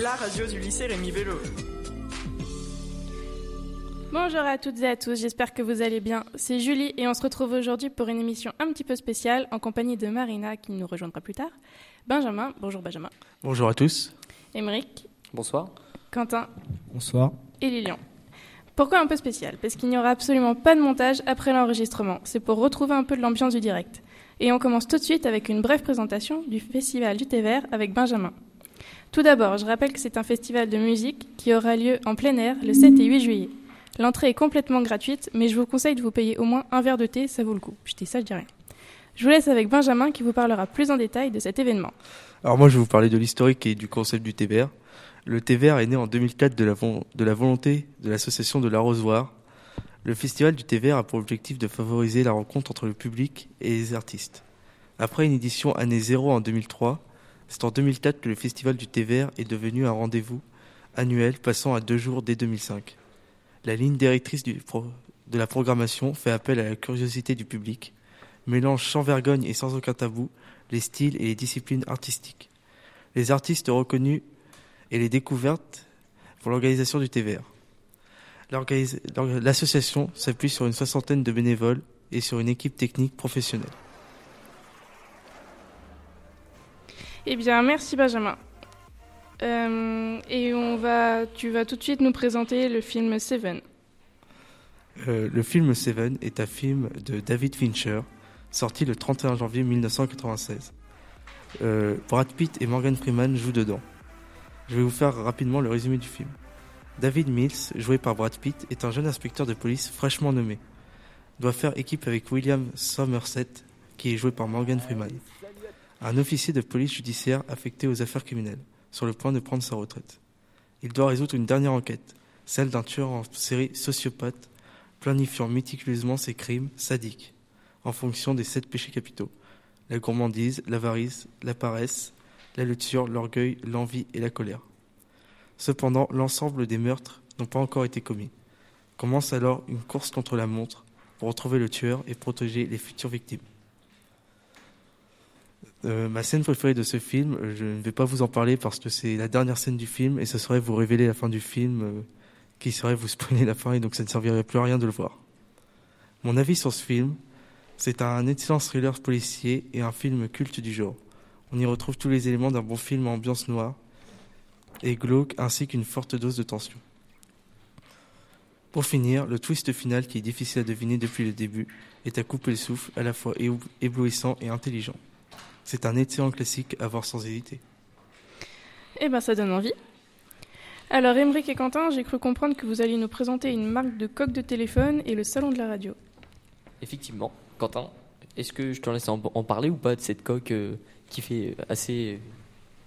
la radio du lycée Rémi Vélo. Bonjour à toutes et à tous, j'espère que vous allez bien. C'est Julie et on se retrouve aujourd'hui pour une émission un petit peu spéciale en compagnie de Marina qui nous rejoindra plus tard. Benjamin, bonjour Benjamin. Bonjour à tous. Émeric. Bonsoir. Quentin. Bonsoir. Et Lilian. Pourquoi un peu spécial? Parce qu'il n'y aura absolument pas de montage après l'enregistrement. C'est pour retrouver un peu de l'ambiance du direct. Et on commence tout de suite avec une brève présentation du Festival du thé vert avec Benjamin. Tout d'abord, je rappelle que c'est un festival de musique qui aura lieu en plein air le 7 et 8 juillet. L'entrée est complètement gratuite, mais je vous conseille de vous payer au moins un verre de thé, ça vaut le coup. Je dis ça, je dis. Je vous laisse avec Benjamin qui vous parlera plus en détail de cet événement. Alors moi je vais vous parler de l'historique et du concept du thé. Le thé est né en 2004 de la, volonté de l'association de l'arrosoir. Le festival du thé a pour objectif de favoriser la rencontre entre le public et les artistes. Après une édition année zéro en 2003, c'est en 2004 que le festival du thé vert est devenu un rendez-vous annuel passant à deux jours dès 2005. La ligne directrice de la programmation fait appel à la curiosité du public, mélange sans vergogne et sans aucun tabou les styles et les disciplines artistiques. Les artistes reconnus et les découvertes pour l'organisation du vert. L'association s'appuie sur une soixantaine de bénévoles et sur une équipe technique professionnelle. Eh bien, merci Benjamin. Euh, et on va, tu vas tout de suite nous présenter le film Seven. Euh, le film Seven est un film de David Fincher, sorti le 31 janvier 1996. Euh, Brad Pitt et Morgan Freeman jouent dedans. Je vais vous faire rapidement le résumé du film. David Mills, joué par Brad Pitt, est un jeune inspecteur de police fraîchement nommé. Il doit faire équipe avec William Somerset, qui est joué par Morgan Freeman, un officier de police judiciaire affecté aux affaires criminelles sur le point de prendre sa retraite. Il doit résoudre une dernière enquête, celle d'un tueur en série sociopathe, planifiant méticuleusement ses crimes sadiques, en fonction des sept péchés capitaux la gourmandise, l'avarice, la paresse, la luxure, l'orgueil, l'envie et la colère. Cependant, l'ensemble des meurtres n'ont pas encore été commis. Commence alors une course contre la montre pour retrouver le tueur et protéger les futures victimes. Euh, ma scène préférée de ce film, euh, je ne vais pas vous en parler parce que c'est la dernière scène du film et ce serait vous révéler la fin du film euh, qui serait vous spoiler la fin et donc ça ne servirait plus à rien de le voir. Mon avis sur ce film, c'est un excellent thriller policier et un film culte du genre. On y retrouve tous les éléments d'un bon film en ambiance noire et glauque ainsi qu'une forte dose de tension. Pour finir, le twist final qui est difficile à deviner depuis le début est à couper le souffle, à la fois éblouissant et intelligent. C'est un excellent classique à voir sans hésiter. Eh ben, ça donne envie. Alors, Émeric et Quentin, j'ai cru comprendre que vous alliez nous présenter une marque de coque de téléphone et le salon de la radio. Effectivement. Quentin, est-ce que je te laisse en, parler ou pas de cette coque euh, qui fait assez.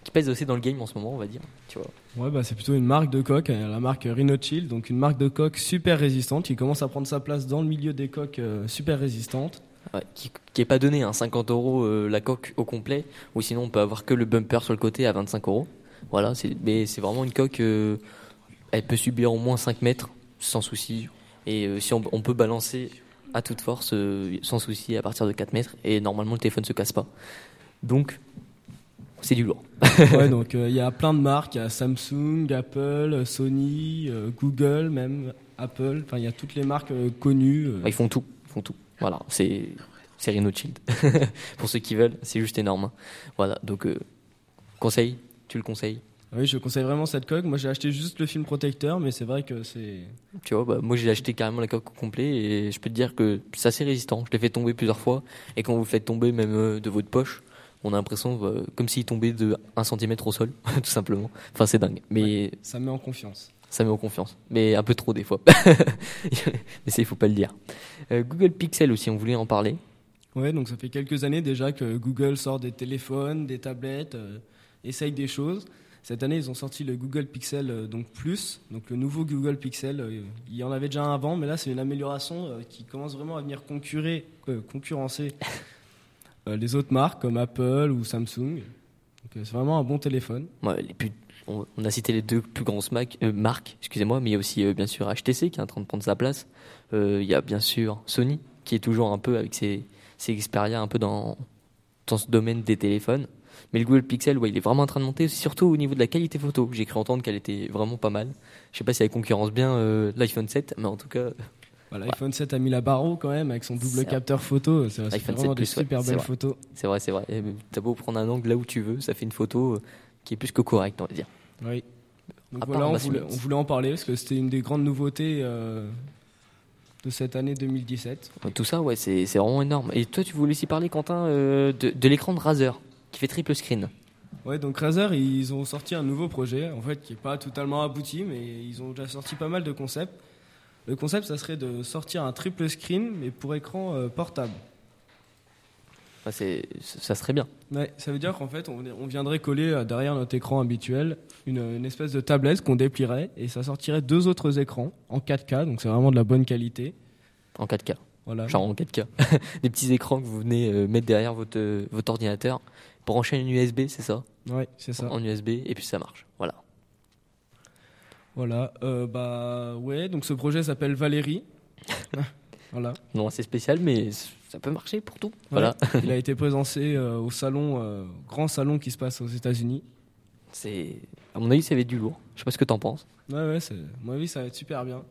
qui pèse assez dans le game en ce moment, on va dire tu vois? Ouais, bah, c'est plutôt une marque de coque, euh, la marque Rhino Chill, donc une marque de coque super résistante qui commence à prendre sa place dans le milieu des coques super résistantes qui, n'est pas donné, hein, 50 euros euh, la coque au complet, ou sinon on peut avoir que le bumper sur le côté à 25 euros. Voilà, mais c'est vraiment une coque, euh, elle peut subir au moins 5 mètres sans souci, et euh, si on, peut balancer à toute force sans souci à partir de 4 mètres, et normalement le téléphone se casse pas. Donc c'est du lourd. ouais, donc il y a plein de marques, il y a Samsung, Apple, Sony, Google, même Apple, enfin il y a toutes les marques connues. Ils font tout, ils font tout. Voilà, c'est c'est Rhino Shield. Pour ceux qui veulent, c'est juste énorme. Hein. Voilà, donc euh, conseil, tu le conseilles? Oui, je conseille vraiment cette coque. Moi, j'ai acheté juste le film protecteur, mais c'est vrai que c'est. Tu vois, bah, moi j'ai acheté carrément la coque au complet et je peux te dire que c'est assez résistant. Je l'ai fait tomber plusieurs fois et quand vous le faites tomber même euh, de votre poche, on a l'impression euh, comme s'il tombait de 1 cm au sol, tout simplement. Enfin, c'est dingue. Mais ça me met en confiance ça met en confiance. Mais un peu trop des fois. mais ça, il faut pas le dire. Euh, Google Pixel aussi, on voulait en parler. Ouais, donc ça fait quelques années déjà que Google sort des téléphones, des tablettes, euh, essaye des choses. Cette année, ils ont sorti le Google Pixel euh, donc Plus, donc le nouveau Google Pixel. il y en avait déjà un avant, mais là, c'est une amélioration qui commence vraiment à venir concurrencer les autres marques comme Apple ou Samsung. C'est vraiment un bon téléphone. On, a cité les deux plus grosses euh, marques, excusez-moi, mais il y a aussi euh, bien sûr HTC qui est en train de prendre sa place. Euh, il y a bien sûr Sony qui est toujours un peu avec ses, ses Xperia un peu dans, dans ce domaine des téléphones. Mais le Google Pixel, ouais, il est vraiment en train de monter, surtout au niveau de la qualité photo. J'ai cru entendre qu'elle était vraiment pas mal. Je sais pas si elle concurrence bien euh, l'iPhone 7, mais en tout cas, L'iPhone 7 a mis la barre haut quand même avec son double capteur photo. C'est vraiment 7 des plus, super belles vrai. photos. c'est vrai, c'est vrai. T'as beau prendre un angle là où tu veux, ça fait une photo euh, qui est plus que correcte, on va dire. Oui. Donc À voilà, on voulait, limite. on voulait en parler parce que c'était une des grandes nouveautés euh, de cette année 2017. Ouais, Tout ça, ouais, c'est vraiment énorme. Et toi, tu voulais aussi parler, Quentin, euh, de, de l'écran de Razer, qui fait triple screen. Ouais, donc Razer, ils ont sorti un nouveau projet, en fait, qui est pas totalement abouti, mais ils ont déjà sorti pas mal de concepts. Le concept, ça serait de sortir un triple screen, mais pour écran euh, portable. Enfin, c'est- ça serait bien. Ouais, ça veut dire qu'en fait, on, on viendrait coller euh, derrière notre écran habituel une, une espèce de tablette qu'on déplierait, et ça sortirait deux autres écrans en 4K, donc c'est vraiment de la bonne qualité. En 4K. Voilà. Genre en 4K. Des petits écrans que vous venez euh, mettre derrière votre, euh, votre ordinateur. Brancher une USB, c'est ça? Ouais, c'est ça. En USB, et puis ça marche. Voilà. Voilà, euh, bah ouais, donc ce projet s'appelle Valérie. voilà. Non, c'est spécial, mais ça peut marcher pour tout. Voilà. Il a été présenté euh, au salon, euh, grand salon qui se passe aux États-Unis. C'est, à mon avis, ça va être du lourd. Je sais pas ce que t'en penses. Ouais, ouais, c'est, à mon avis, ça va être super bien.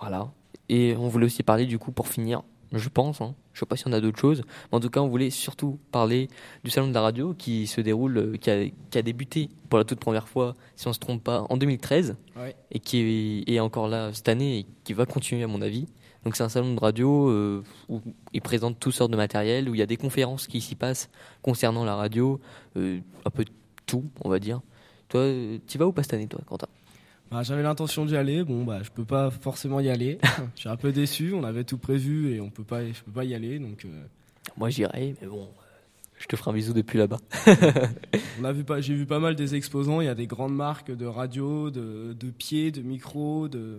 Voilà. Et on voulait aussi parler, du coup, pour finir, je pense, hein, je sais pas si on a d'autres choses, mais en tout cas, on voulait surtout parler du salon de la radio qui se déroule, euh, qui a, qui a débuté pour la toute première fois, si on se trompe pas, en 2013, Ouais. et qui est, est encore là cette année et qui va continuer, à mon avis. Donc, c'est un salon de radio euh, où ils présentent toutes sortes de matériel, où il y a des conférences qui s'y passent concernant la radio, euh, un peu tout, on va dire. Toi, tu vas où pas cette année, toi, Quentin? Bah, j'avais l'intention d'y aller, bon, bah, je peux pas forcément y aller. je suis un peu déçu, on avait tout prévu et on peut pas, je peux pas y aller, donc euh, Moi, j'irai, mais bon, je te ferai un bisou depuis là-bas. on a vu pas, j'ai vu pas mal des exposants. Il y a des grandes marques de radio, de, de pieds, de micros, de.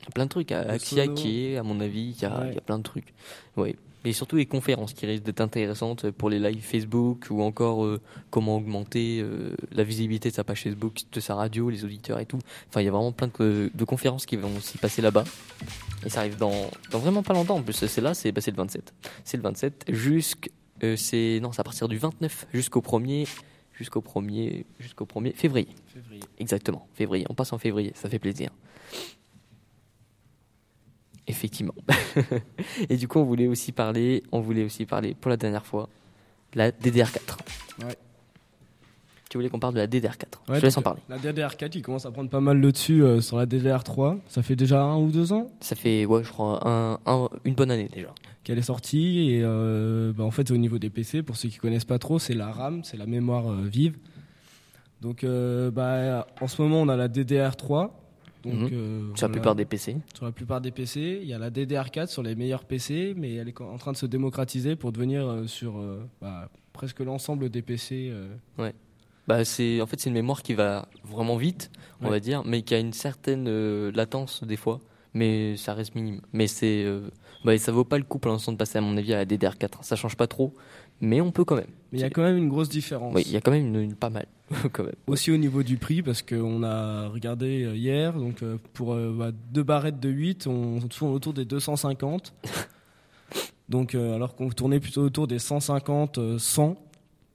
Il y a plein de trucs. Axia qui est, à mon avis, il y, a, Ouais. il y a plein de trucs. Oui. Et surtout les conférences qui risquent d'être intéressantes pour les lives Facebook ou encore euh, comment augmenter euh, la visibilité de sa page Facebook, de sa radio, les auditeurs et tout. Enfin, il y a vraiment plein de, de conférences qui vont s'y passer là-bas. Et ça arrive dans, dans vraiment pas longtemps. En plus, c'est là, c'est bah, le 27. C'est le 27 jusqu'à. c'est non, c'est à partir du 29 jusqu'au 1er jusqu'au 1er jusqu'au 1er février. Février. Exactement, février. On passe en février, ça fait plaisir. Effectivement. Et du coup, on voulait aussi parler, on voulait aussi parler pour la dernière fois, de la DDR4. Ouais. Tu voulais qu'on parle de la DDR4. Ouais, Je te laisse en parler. La DDR4, il commence à prendre pas mal le dessus euh, sur la DDR3. Ça fait déjà un ou deux ans? Ça fait, ouais, je crois, un, un- une bonne année déjà. qu'elle est sortie et euh, bah, en fait au niveau des PC pour ceux qui connaissent pas trop c'est la RAM c'est la mémoire euh, vive donc bah, en ce moment on a la DDR3 donc Mhm. euh, Sur la plupart des PC. sur la plupart des PC il y a la DDR4 sur les meilleurs PC mais elle est en train de se démocratiser pour devenir euh, sur euh, bah, presque l'ensemble des PC euh. Bah, c'est, en fait, c'est une mémoire qui va vraiment vite, on Ouais. va dire, mais qui a une certaine latence des fois, mais ça reste minime. Mais c'est, bah, ça vaut pas le coup pour l'instant de passer, à mon avis, à la DDR4. Ça change pas trop, mais on peut quand même. mais il y a quand même une grosse différence Oui, il y a quand même une, une- pas mal, quand même. Aussi au niveau du prix, parce qu'on a regardé euh, hier, donc euh, pour euh, bah, deux barrettes de 8, on tourne autour des 250. donc alors qu'on tournait plutôt autour des 150, euh, 100.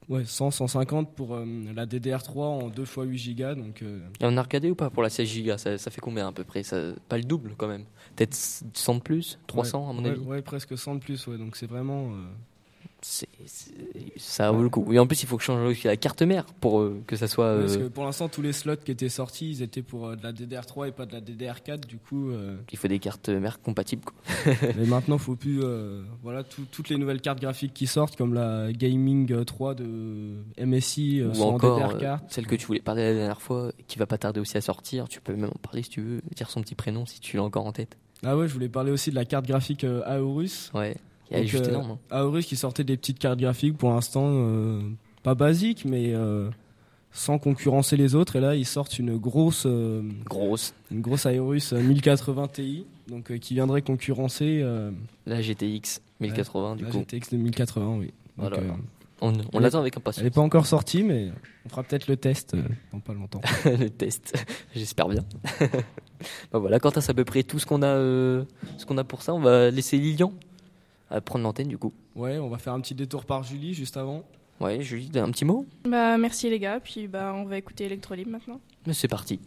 Ouais, 100, 150 pour euh, la DDR3 en 2 x 8 Go. Donc, euh, Et on a regardé ou pas pour la 16 Go ça, ça fait combien à peu près? Ça, Pas le double quand même. Peut-être 100 de plus? 300 à mon ouais, avis? ouais, presque 100 de plus. Ouais, donc c'est vraiment. euh, C'est- c'est- Ça vaut le coup. Et en plus, il faut que je change aussi la carte mère pour euh, que ça soit. Parce euh, que pour l'instant, tous les slots qui étaient sortis, ils étaient pour euh, de la DDR3 et pas de la DDR4. Du coup, Il faut des cartes mères compatibles. Quoi. Mais maintenant, faut plus. voilà, tout- toutes les nouvelles cartes graphiques qui sortent, comme la Gaming 3 de MSI, Ou sont en encore euh, DDR4. celle que tu voulais parler la dernière fois, qui va pas tarder aussi à sortir. Tu peux même en parler si tu veux, dire son petit prénom si tu l'as encore en tête. Ah ouais, je voulais parler aussi de la carte graphique Aorus. Ouais, elle est Donc, juste euh, énorme. hein. Aorus qui sortait des petites cartes graphiques pour l'instant, euh, pas basiques, mais euh, sans concurrencer les autres. Et là, ils sortent une grosse, Grosse. une grosse Aorus euh, 1080 Ti, donc qui viendrait concurrencer La GTX 1080 du la coup. GTX 2080, oui. Donc, Voilà. euh, On, on Elle- l'attend avec elle impatience. n'est pas encore sortie, mais on fera peut-être le test euh, dans pas longtemps. le test. J'espère bien. bah voilà, Quentin, c'est à peu près tout ce qu'on a, euh, ce qu'on a pour ça. On va laisser Lilian à prendre l'antenne du coup. Ouais, on va faire un petit détour par Julie juste avant. Ouais, Julie, un petit mot? Bah merci les gars, puis bah on va écouter Electrolib maintenant. Mais c'est parti.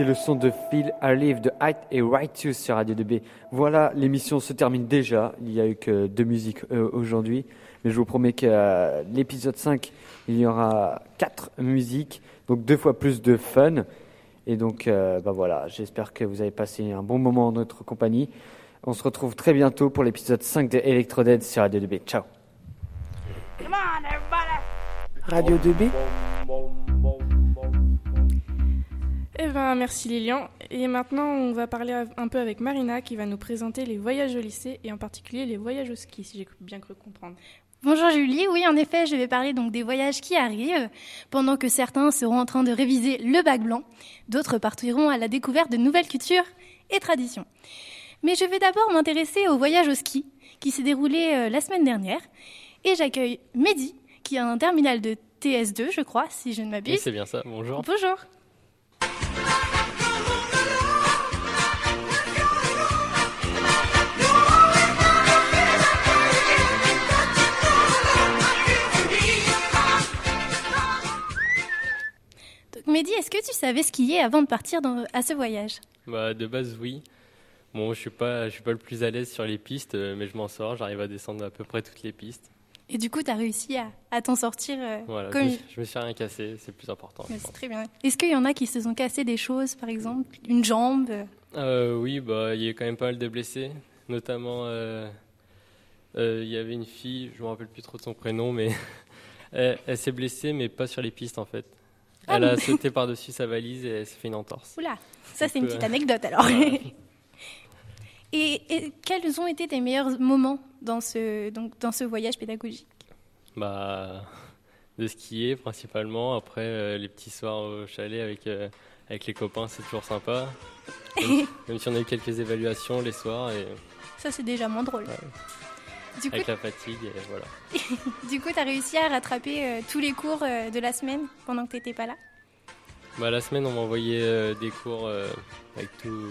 C'était le son de Phil Live de Height et Righteous sur Radio 2B. Voilà, l'émission se termine déjà. Il n'y a eu que deux musiques euh, aujourd'hui. Mais je vous promets qu'à l'épisode 5, il y aura quatre musiques, donc deux fois plus de fun. Et donc, euh, bah voilà, j'espère que vous avez passé un bon moment en notre compagnie. On se retrouve très bientôt pour l'épisode 5 de Electrodead sur Radio 2B. Ciao. Radio 2B Eh ben, merci Lilian. Et maintenant, on va parler un peu avec Marina qui va nous présenter les voyages au lycée et en particulier les voyages au ski, si j'ai bien cru comprendre. Bonjour Julie, oui en effet je vais parler donc des voyages qui arrivent, pendant que certains seront en train de réviser le bac blanc, d'autres partiront à la découverte de nouvelles cultures et traditions. Mais je vais d'abord m'intéresser au voyage au ski, qui s'est déroulé euh, la semaine dernière, et j'accueille Mehdi, qui a un terminal de TS2 je crois, si je ne m'abuse. Oui c'est bien ça, bonjour. Bonjour. Savais skier avant de partir dans- à ce voyage Bah, de base, oui. Bon, je suis pas, je suis pas le plus à l'aise sur les pistes, euh, mais je m'en sors. J'arrive à descendre à peu près toutes les pistes. Et du coup, tu as réussi à, à t'en sortir euh, Voilà, je comme me, il- je me suis rien cassé, c'est le plus important. C'est très bien. Est-ce qu'il y en a qui se sont cassés des choses, par exemple Une jambe euh, Euh, oui, bah, il y a quand même pas mal de blessés, notamment. euh, euh, Il y avait une fille, je me rappelle plus trop de son prénom, mais elle, elle s'est blessée, mais pas sur les pistes en fait. Ah, Elle a sauté par-dessus sa valise et elle s'est fait une entorse. Oula, ça c'est une petite anecdote alors. voilà. et, et quels ont été tes meilleurs moments dans ce, donc, dans ce voyage pédagogique? Bah, de skier principalement. Après, euh, les petits soirs au chalet avec, euh, avec les copains, c'est toujours sympa. Même, même si on a eu quelques évaluations les soirs et Ça, c'est déjà moins drôle. Du coup, avec la fatigue, et voilà. du coup, t'as réussi à rattraper euh, tous les cours euh, de la semaine pendant que t'étais pas là? Bah, la semaine, on m'a envoyé euh, des cours euh, avec tous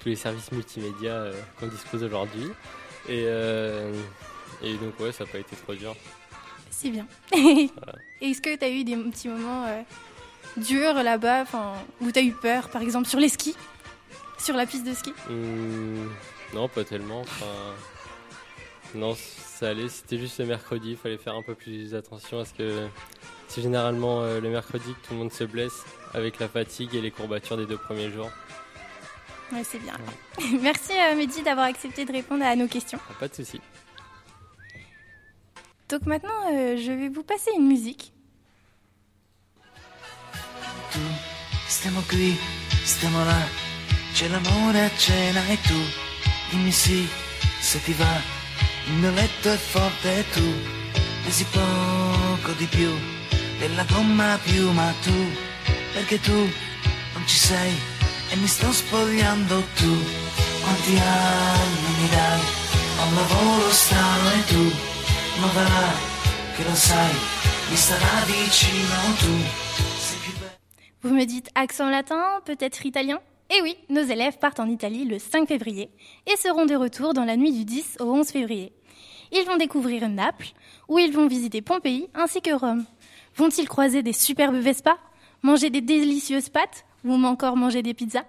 tous les services multimédia qu'on dispose aujourd'hui. Et, et donc, ouais, ça n'a pas été trop dur. C'est bien. Est-ce que t'as eu des petits moments durs là-bas, où t'as eu peur, par exemple sur les skis, sur la piste de ski? Hum, non, pas tellement. Enfin, non, ça allait. C'était juste le mercredi. Il fallait faire un peu plus attention parce que c'est généralement euh, le mercredi que tout le monde se blesse avec la fatigue et les courbatures des deux premiers jours. Ouais, c'est bien. Merci euh, Mehdi d'avoir accepté de répondre à nos questions. Ah, Pas de souci. Donc maintenant, euh, je vais vous passer une musique. Stiamo qui, stiamo là, c'è l'amore a cena e tu dimmi sì se ti va. Il mio letto è forte tu pesi poco di più della gomma più, ma tu, perché tu non ci sei e mi sto spogliando tu. Quanti anni mi dai? Ho un lavoro strano e tu, ma va che lo sai, mi starà vicino tu. Vous me dites accent latin, peut-être italien? Eh oui, nos élèves partent en Italie le 5 février et seront de retour dans la nuit du 10 au 11 février. Ils vont découvrir Naples, où ils vont visiter Pompéi ainsi que Rome. Vont-ils croiser des superbes Vespas, manger des délicieuses pâtes ou encore manger des pizzas?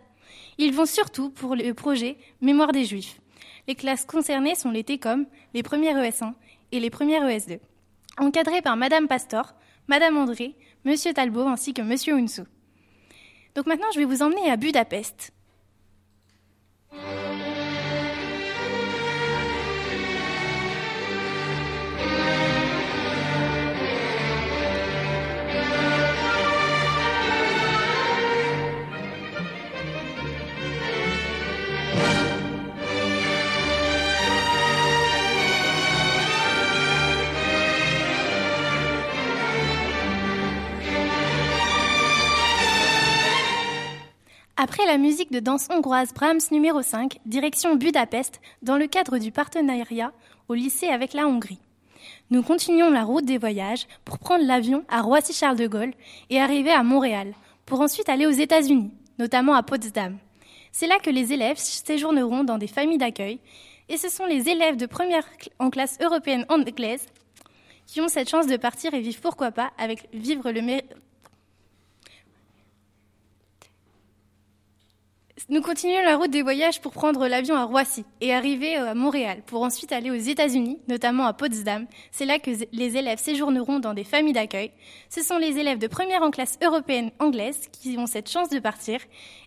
Ils vont surtout pour le projet Mémoire des Juifs. Les classes concernées sont les TECOM, les premières ES1 et les premières ES2, encadrées par Madame Pastor, Madame André, Monsieur Talbot ainsi que Monsieur Hunsou. Donc maintenant, je vais vous emmener à Budapest. Après la musique de danse hongroise Brahms numéro 5, direction Budapest, dans le cadre du partenariat au lycée avec la Hongrie. Nous continuons la route des voyages pour prendre l'avion à Roissy-Charles de Gaulle et arriver à Montréal, pour ensuite aller aux États-Unis, notamment à Potsdam. C'est là que les élèves séjourneront dans des familles d'accueil, et ce sont les élèves de première en classe européenne anglaise qui ont cette chance de partir et vivre pourquoi pas avec vivre le Nous continuons la route des voyages pour prendre l'avion à Roissy et arriver euh, à Montréal pour ensuite aller aux États-Unis, notamment à Potsdam. C'est là que les élèves séjourneront dans des familles d'accueil. Ce sont les élèves de première en classe européenne anglaise qui ont cette chance de partir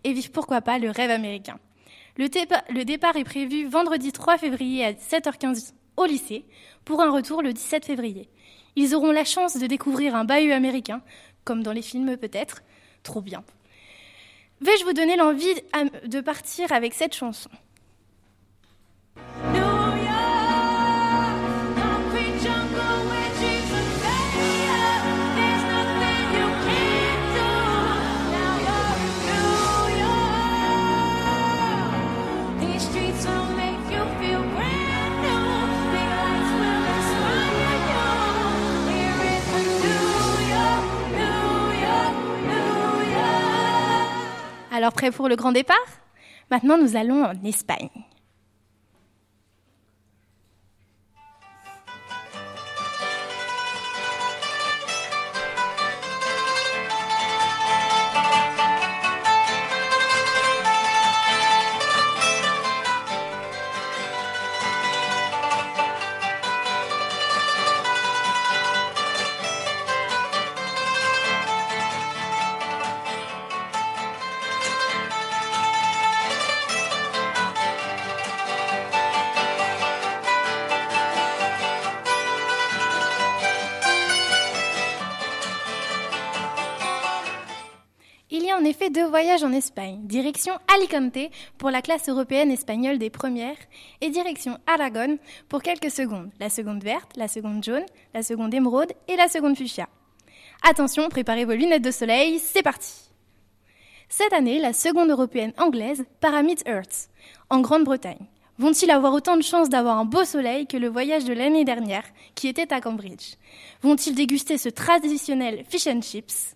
et vivre pourquoi pas le rêve américain. Le départ est prévu vendredi 3 février à 7h15 au lycée pour un retour le 17 février. Ils auront la chance de découvrir un bahut américain, comme dans les films peut-être. Trop bien. Vais-je vous donner l'envie de partir avec cette chanson? Alors prêt pour le grand départ? Maintenant nous allons en Espagne. Effet deux voyages en Espagne, direction Alicante pour la classe européenne espagnole des premières et direction Aragon pour quelques secondes, la seconde verte, la seconde jaune, la seconde émeraude et la seconde fuchsia. Attention, préparez vos lunettes de soleil, c'est parti. Cette année, la seconde européenne anglaise part à Mid-Earth, en Grande-Bretagne. Vont-ils avoir autant de chances d'avoir un beau soleil que le voyage de l'année dernière, qui était à Cambridge? Vont-ils déguster ce traditionnel fish and chips?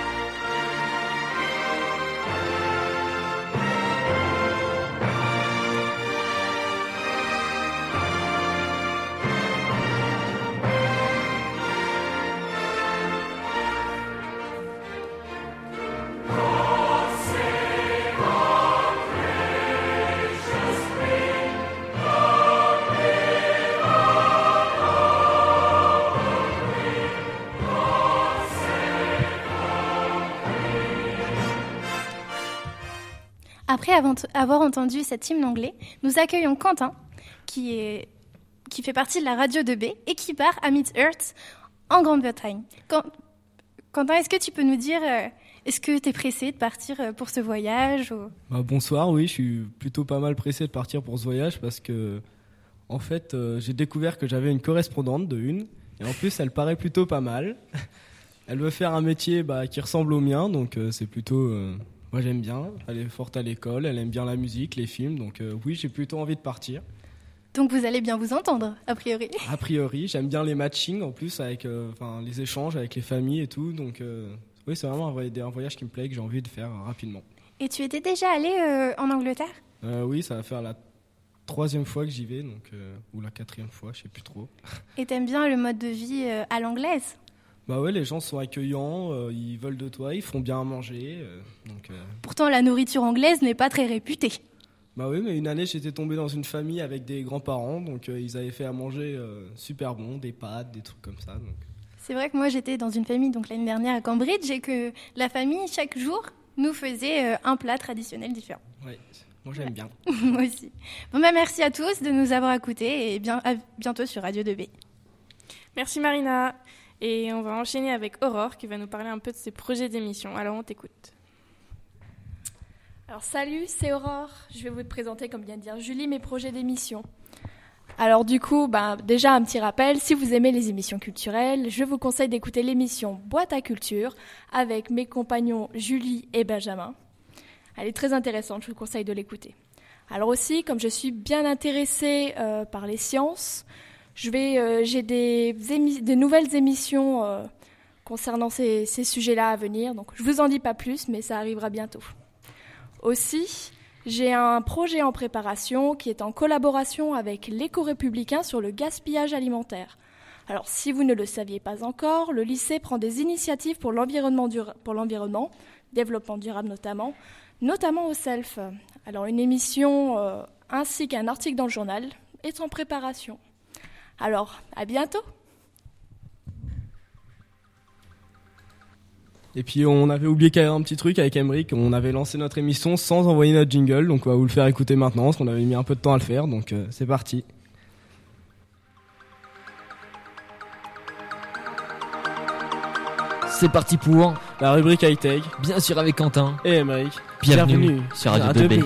Après avoir entendu cet hymne anglais, nous accueillons Quentin, qui, fait partie de la radio 2B et qui part à Mid-Earth en Grande-Bretagne. Quentin, est-ce que tu peux nous dire, euh, est-ce que tu es pressé de partir euh, pour ce voyage bah, Bonsoir, oui, je suis plutôt pas mal pressé de partir pour ce voyage parce que, en fait, euh, j'ai découvert que j'avais une correspondante de une, et en plus, elle paraît plutôt pas mal. Elle veut faire un métier bah, qui ressemble au mien, donc c'est plutôt moi j'aime bien, elle est forte à l'école, elle aime bien la musique, les films, donc euh, oui j'ai plutôt envie de partir. Donc vous allez bien vous entendre, a priori A priori, j'aime bien les matchings en plus, avec euh, les échanges avec les familles et tout, donc euh, oui c'est vraiment un, voyage qui me plaît, que j'ai envie de faire rapidement. Et tu étais déjà allé en Angleterre? Oui, ça va faire la troisième fois que j'y vais, donc, ou la quatrième fois, je sais plus trop. Et t'aimes bien le mode de vie à l'anglaise? Bah ouais, les gens sont accueillants, euh, ils veulent de toi, ils font bien à manger. Euh, donc, euh. Pourtant, la nourriture anglaise n'est pas très réputée. Bah oui, mais une année, j'étais tombé dans une famille avec des grands-parents, donc ils avaient fait à manger super bon, des pâtes, des trucs comme ça. Donc. C'est vrai que moi, j'étais dans une famille donc l'année dernière à Cambridge et que la famille, chaque jour, nous faisait un plat traditionnel différent. Oui, moi j'aime bien. moi aussi. Bon, bah merci à tous de nous avoir écoutés et bien, à bientôt sur Radio 2B. Merci Marina. Et on va enchaîner avec Aurore qui va nous parler un peu de ses projets d'émission. Alors on t'écoute. Alors salut, c'est Aurore. Je vais vous présenter, comme vient de dire Julie, mes projets d'émission. Alors du coup, bah, déjà un petit rappel, si vous aimez les émissions culturelles, je vous conseille d'écouter l'émission Boîte à culture avec mes compagnons Julie et Benjamin. Elle est très intéressante, je vous conseille de l'écouter. Alors aussi, comme je suis bien intéressée euh, par les sciences, je vais, euh, j'ai des, des, nouvelles émissions euh, concernant ces, sujets-là à venir. Donc, je vous en dis pas plus, mais ça arrivera bientôt. Aussi, j'ai un projet en préparation qui est en collaboration avec l'éco-républicain sur le gaspillage alimentaire. Alors, si vous ne le saviez pas encore, le lycée prend des initiatives pour l'environnement, pour l'environnement développement durable notamment, notamment au SELF. Alors, une émission euh, ainsi qu'un article dans le journal est en préparation. Alors, à bientôt. Et puis on avait oublié un petit truc avec Emric, on avait lancé notre émission sans envoyer notre jingle, donc on va vous le faire écouter maintenant, parce qu'on avait mis un peu de temps à le faire, donc euh, c'est parti. C'est parti pour la rubrique high-tech, bien sûr avec Quentin et Emric. Bienvenue, sur Radio, 2B.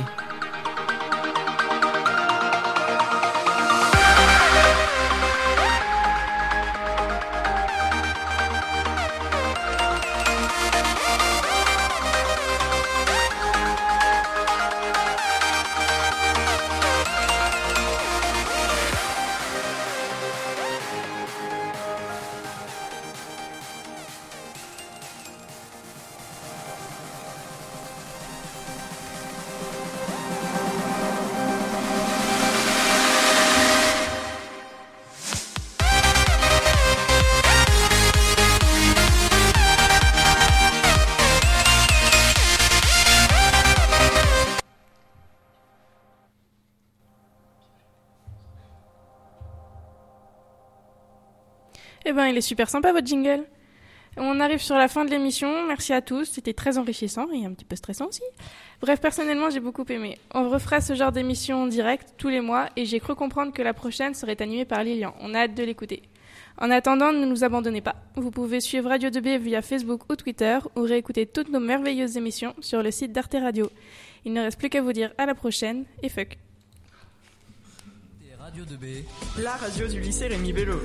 Ben, il est super sympa votre jingle. On arrive sur la fin de l'émission. Merci à tous. C'était très enrichissant et un petit peu stressant aussi. Bref, personnellement, j'ai beaucoup aimé. On refera ce genre d'émission en direct tous les mois et j'ai cru comprendre que la prochaine serait animée par Lilian. On a hâte de l'écouter. En attendant, ne nous abandonnez pas. Vous pouvez suivre Radio 2B via Facebook ou Twitter ou réécouter toutes nos merveilleuses émissions sur le site d'Arte Radio. Il ne reste plus qu'à vous dire à la prochaine et fuck. Radio 2B, la radio du lycée Rémi Bello.